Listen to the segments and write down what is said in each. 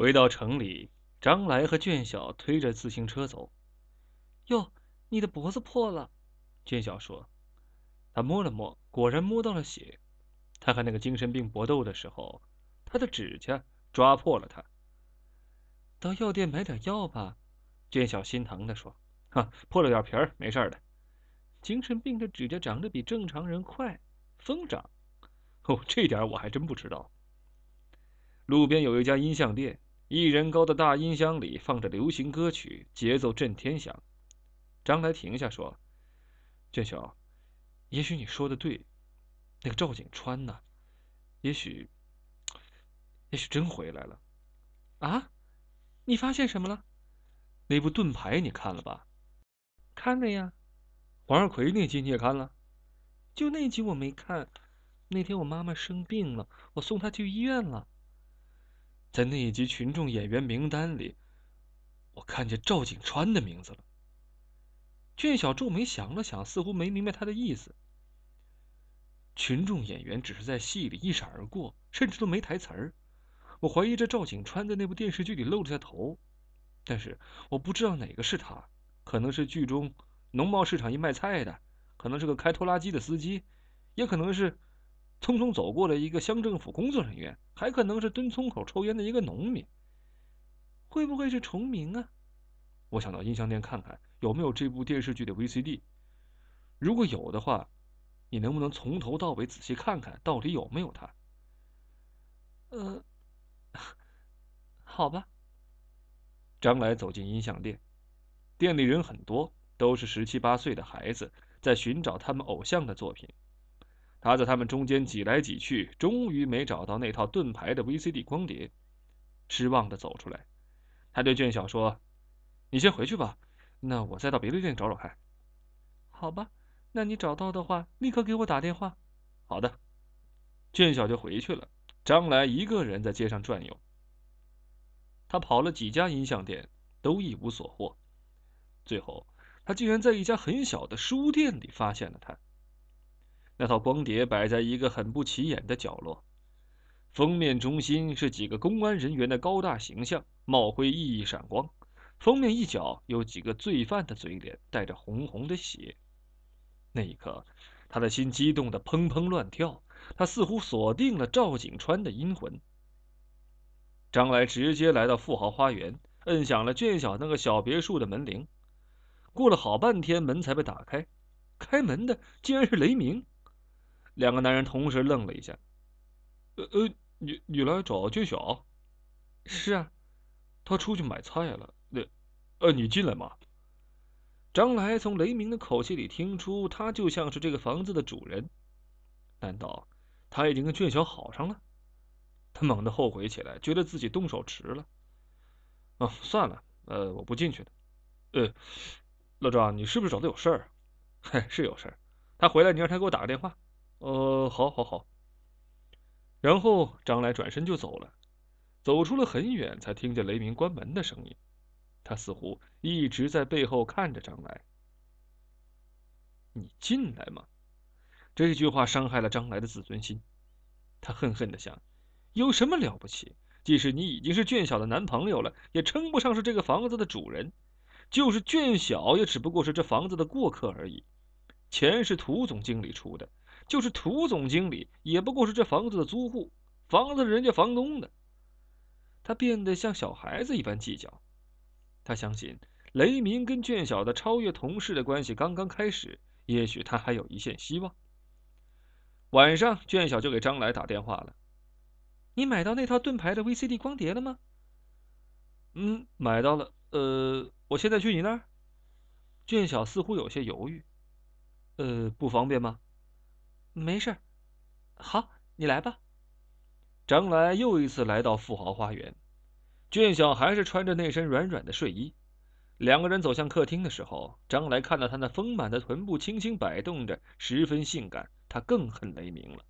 回到城里，张来和卷小推着自行车走。哟，你的脖子破了，卷小说。他摸了摸，果然摸到了血。他和那个精神病搏斗的时候，他的指甲抓破了他。到药店买点药吧，卷小心疼的说：“哈，破了点皮儿，没事的。精神病的指甲长得比正常人快，疯长。哦，这点我还真不知道。”路边有一家音像店。一人高的大音箱里放着流行歌曲，节奏震天响。张来停下说：“俊雄，也许你说的对，那个赵景川呢？也许，也许真回来了。啊？你发现什么了？那部盾牌你看了吧？看了呀。黄二奎那集你也看了？就那集我没看。那天我妈妈生病了，我送她去医院了。”在那一集群众演员名单里，我看见赵景川的名字了。俊小皱眉想了想，似乎没明白他的意思。群众演员只是在戏里一闪而过，甚至都没台词儿。我怀疑这赵景川在那部电视剧里露了下头，但是我不知道哪个是他。可能是剧中农贸市场一卖菜的，可能是个开拖拉机的司机，也可能是……匆匆走过了一个乡政府工作人员，还可能是蹲村口抽烟的一个农民。会不会是重名啊？我想到音像店看看有没有这部电视剧的 VCD。如果有的话，你能不能从头到尾仔细看看到底有没有他？呃，好吧。张来走进音像店，店里人很多，都是十七八岁的孩子，在寻找他们偶像的作品。他在他们中间挤来挤去，终于没找到那套盾牌的 VCD 光碟，失望的走出来。他对卷小说：“你先回去吧，那我再到别的店找找看。”“好吧，那你找到的话，立刻给我打电话。”“好的。”卷小就回去了。张来一个人在街上转悠。他跑了几家音像店，都一无所获。最后，他竟然在一家很小的书店里发现了他。那套光碟摆在一个很不起眼的角落，封面中心是几个公安人员的高大形象，帽徽熠熠闪光。封面一角有几个罪犯的嘴脸，带着红红的血。那一刻，他的心激动的砰砰乱跳，他似乎锁定了赵景川的阴魂。张来直接来到富豪花园，摁响了卷小那个小别墅的门铃。过了好半天，门才被打开，开门的竟然是雷鸣。两个男人同时愣了一下。呃呃，你你来找俊晓？是啊，他出去买菜了。那，呃，你进来吗。张来从雷鸣的口气里听出，他就像是这个房子的主人。难道他已经跟俊晓好上了？他猛地后悔起来，觉得自己动手迟了。哦，算了，呃，我不进去了。呃，老张，你是不是找他有事儿？嗨，是有事儿。他回来，你让他给我打个电话。呃，好，好，好。然后张来转身就走了，走出了很远，才听见雷鸣关门的声音。他似乎一直在背后看着张来。你进来吗？这句话伤害了张来的自尊心。他恨恨的想：有什么了不起？即使你已经是卷小的男朋友了，也称不上是这个房子的主人。就是卷小，也只不过是这房子的过客而已。钱是涂总经理出的。就是涂总经理，也不过是这房子的租户，房子是人家房东的。他变得像小孩子一般计较。他相信雷鸣跟卷小的超越同事的关系刚刚开始，也许他还有一线希望。晚上，卷小就给张来打电话了：“你买到那套盾牌的 VCD 光碟了吗？”“嗯，买到了。呃，我现在去你那儿。”卷小似乎有些犹豫：“呃，不方便吗？”没事，好，你来吧。张来又一次来到富豪花园，俊晓还是穿着那身软软的睡衣。两个人走向客厅的时候，张来看到他那丰满的臀部轻轻摆动着，十分性感，他更恨雷鸣了。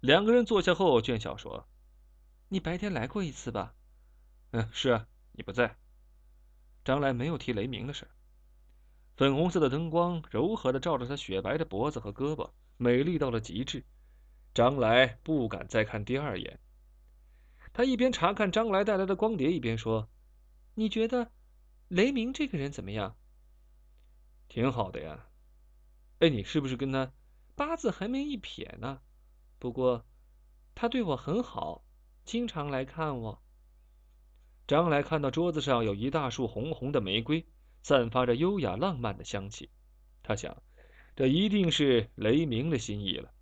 两个人坐下后，俊晓说：“你白天来过一次吧？”“嗯，是啊，你不在。”张来没有提雷鸣的事。粉红色的灯光柔和的照着他雪白的脖子和胳膊。美丽到了极致，张来不敢再看第二眼。他一边查看张来带来的光碟，一边说：“你觉得雷鸣这个人怎么样？”“挺好的呀。”“哎，你是不是跟他八字还没一撇呢？不过他对我很好，经常来看我。”张来看到桌子上有一大束红红的玫瑰，散发着优雅浪漫的香气。他想，这一定是雷鸣的心意了。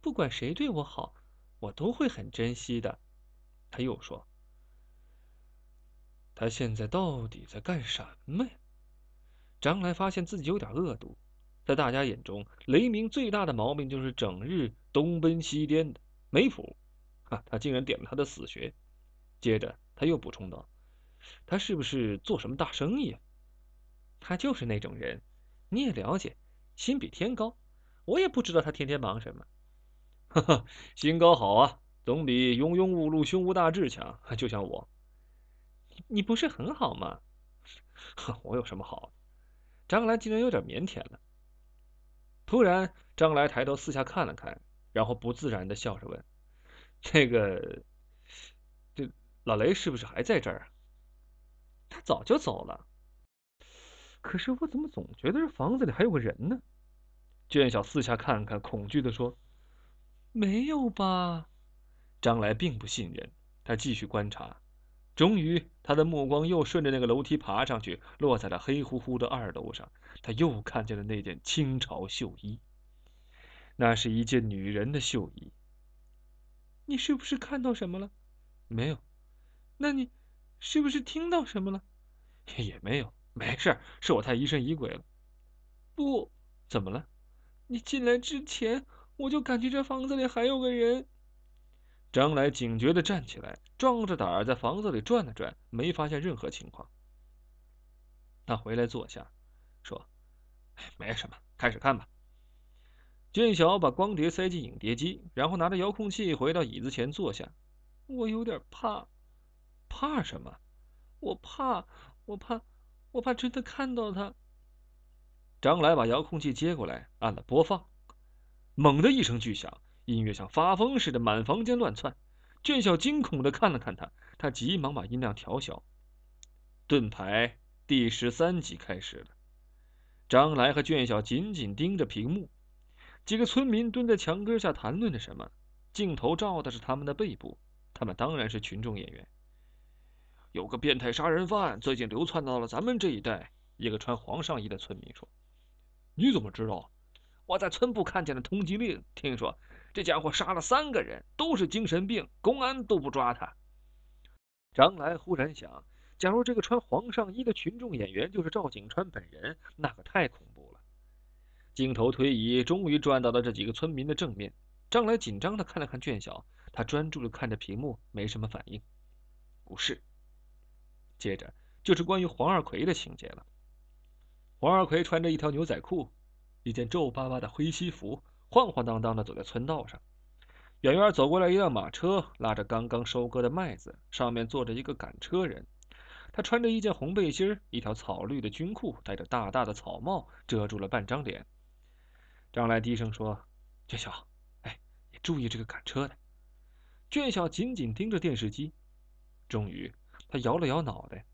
不管谁对我好，我都会很珍惜的。他又说：“他现在到底在干什么呀？”张来发现自己有点恶毒。在大家眼中，雷鸣最大的毛病就是整日东奔西颠的，没谱。哈，他竟然点了他的死穴。接着他又补充道：“他是不是做什么大生意？”“他就是那种人，你也了解，心比天高。我也不知道他天天忙什么。”“哈哈，心高好啊，总比庸庸碌碌、胸无大志强。就像我，你不是很好吗？”“哼我有什么好？”张来竟然有点腼腆了。突然，张来抬头四下看了看，然后不自然的笑着问：“这个？”这老雷是不是还在这儿？他早就走了。可是我怎么总觉得这房子里还有个人呢？卷小四下看看，恐惧的说：“没有吧？”张来并不信任，他继续观察。终于，他的目光又顺着那个楼梯爬上去，落在了黑乎乎的二楼上。他又看见了那件清朝绣衣，那是一件女人的绣衣。你是不是看到什么了？没有。那你是不是听到什么了？也没有，没事，是我太疑神疑鬼了。不，怎么了？你进来之前，我就感觉这房子里还有个人。张来警觉的站起来，壮着胆儿在房子里转了转，没发现任何情况。他回来坐下，说：“没什么，开始看吧。”俊晓把光碟塞进影碟机，然后拿着遥控器回到椅子前坐下。我有点怕。怕什么？我怕，我怕，我怕真的看到他。张来把遥控器接过来，按了播放。猛的一声巨响，音乐像发疯似的满房间乱窜。卷小惊恐的看了看他，他急忙把音量调小。盾牌第十三集开始了。张来和卷小紧紧盯着屏幕。几个村民蹲在墙根下谈论着什么，镜头照的是他们的背部。他们当然是群众演员。有个变态杀人犯最近流窜到了咱们这一带。一个穿黄上衣的村民说：“你怎么知道？我在村部看见了通缉令。听说这家伙杀了三个人，都是精神病，公安都不抓他。”张来忽然想：假如这个穿黄上衣的群众演员就是赵景川本人，那可太恐怖了。镜头推移，终于转到了这几个村民的正面。张来紧张的看了看卷小，他专注的看着屏幕，没什么反应。不是。接着就是关于黄二奎的情节了。黄二奎穿着一条牛仔裤，一件皱巴巴的灰西服，晃晃荡荡的走在村道上。远远走过来一辆马车，拉着刚刚收割的麦子，上面坐着一个赶车人。他穿着一件红背心，一条草绿的军裤，戴着大大的草帽，遮住了半张脸。张来低声说：“俊小，哎，你注意这个赶车的。”俊小紧紧盯着电视机，终于。他摇了摇脑袋。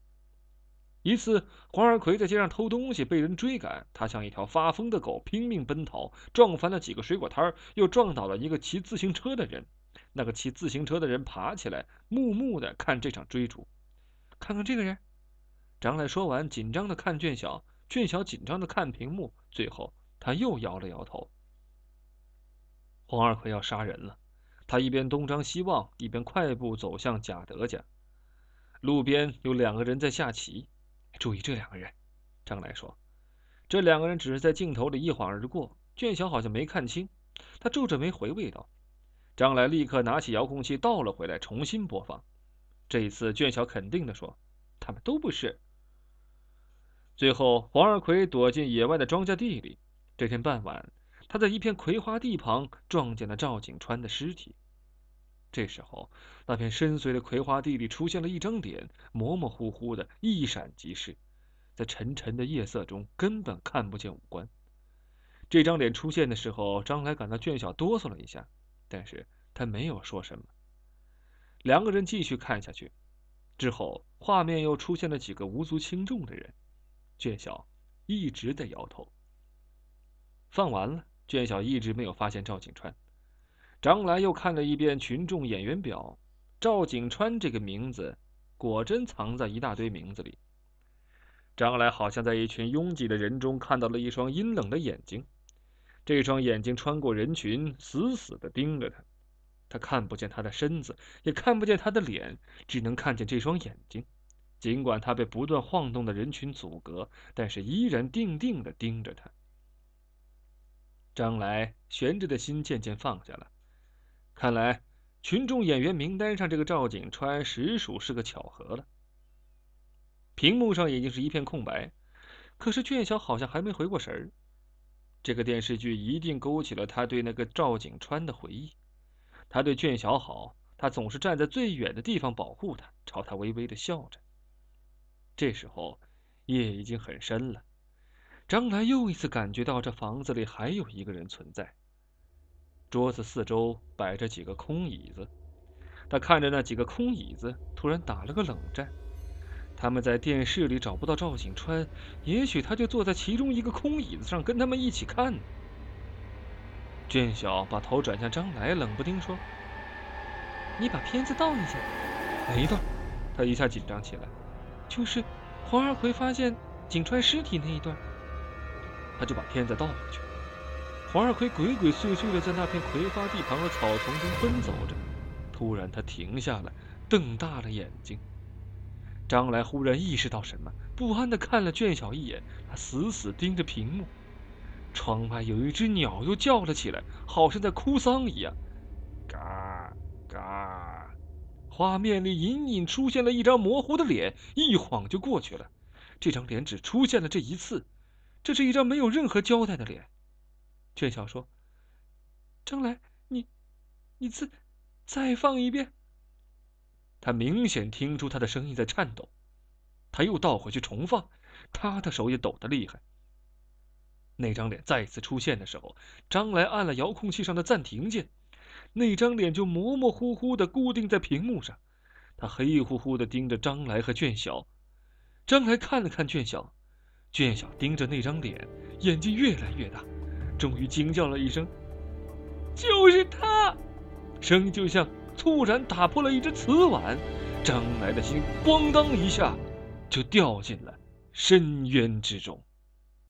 一次，黄二奎在街上偷东西，被人追赶。他像一条发疯的狗，拼命奔逃，撞翻了几个水果摊又撞倒了一个骑自行车的人。那个骑自行车的人爬起来，木木的看这场追逐。看看这个人，张磊说完，紧张的看卷小，卷小紧张的看屏幕。最后，他又摇了摇头。黄二奎要杀人了。他一边东张西望，一边快步走向贾德家。路边有两个人在下棋，注意这两个人。张来说：“这两个人只是在镜头里一晃而过。”卷小好像没看清，他皱着眉回味道。张来立刻拿起遥控器倒了回来，重新播放。这一次，卷小肯定地说：“他们都不是。”最后，黄二奎躲进野外的庄稼地里。这天傍晚，他在一片葵花地旁撞见了赵景川的尸体。这时候，那片深邃的葵花地里出现了一张脸，模模糊糊的，一闪即逝，在沉沉的夜色中根本看不见五官。这张脸出现的时候，张来感到卷小哆嗦了一下，但是他没有说什么。两个人继续看下去，之后画面又出现了几个无足轻重的人。卷小一直在摇头。放完了，卷小一直没有发现赵景川。张来又看了一遍群众演员表，赵景川这个名字果真藏在一大堆名字里。张来好像在一群拥挤的人中看到了一双阴冷的眼睛，这双眼睛穿过人群，死死的盯着他。他看不见他的身子，也看不见他的脸，只能看见这双眼睛。尽管他被不断晃动的人群阻隔，但是依然定定的盯着他。张来悬着的心渐渐放下了。看来群众演员名单上这个赵景川实属是个巧合了。屏幕上已经是一片空白，可是卷小好像还没回过神儿。这个电视剧一定勾起了他对那个赵景川的回忆。他对卷小好，他总是站在最远的地方保护他，朝他微微的笑着。这时候夜已经很深了，张兰又一次感觉到这房子里还有一个人存在。桌子四周摆着几个空椅子，他看着那几个空椅子，突然打了个冷战。他们在电视里找不到赵景川，也许他就坐在其中一个空椅子上跟他们一起看。呢。俊晓把头转向张来，冷不丁说：“你把片子倒一下。”哪一段？他一下紧张起来。就是黄二奎发现景川尸体那一段。他就把片子倒回去。黄二奎鬼鬼祟祟的在那片葵花地旁的草丛中奔走着。突然，他停下来，瞪大了眼睛。张来忽然意识到什么，不安的看了卷小一眼，他死死盯着屏幕。窗外有一只鸟又叫了起来，好像在哭丧一样。嘎嘎，画面里隐隐出现了一张模糊的脸，一晃就过去了。这张脸只出现了这一次，这是一张没有任何交代的脸。卷小说：“张来，你，你再再放一遍。”他明显听出他的声音在颤抖，他又倒回去重放，他的手也抖得厉害。那张脸再次出现的时候，张来按了遥控器上的暂停键，那张脸就模模糊糊的固定在屏幕上。他黑乎乎的盯着张来和卷小，张来看了看卷小，卷小盯着那张脸，眼睛越来越大，终于惊叫了一声：“就是他！”声音就像突然打破了一只瓷碗，张来的心咣当一下就掉进了深渊之中。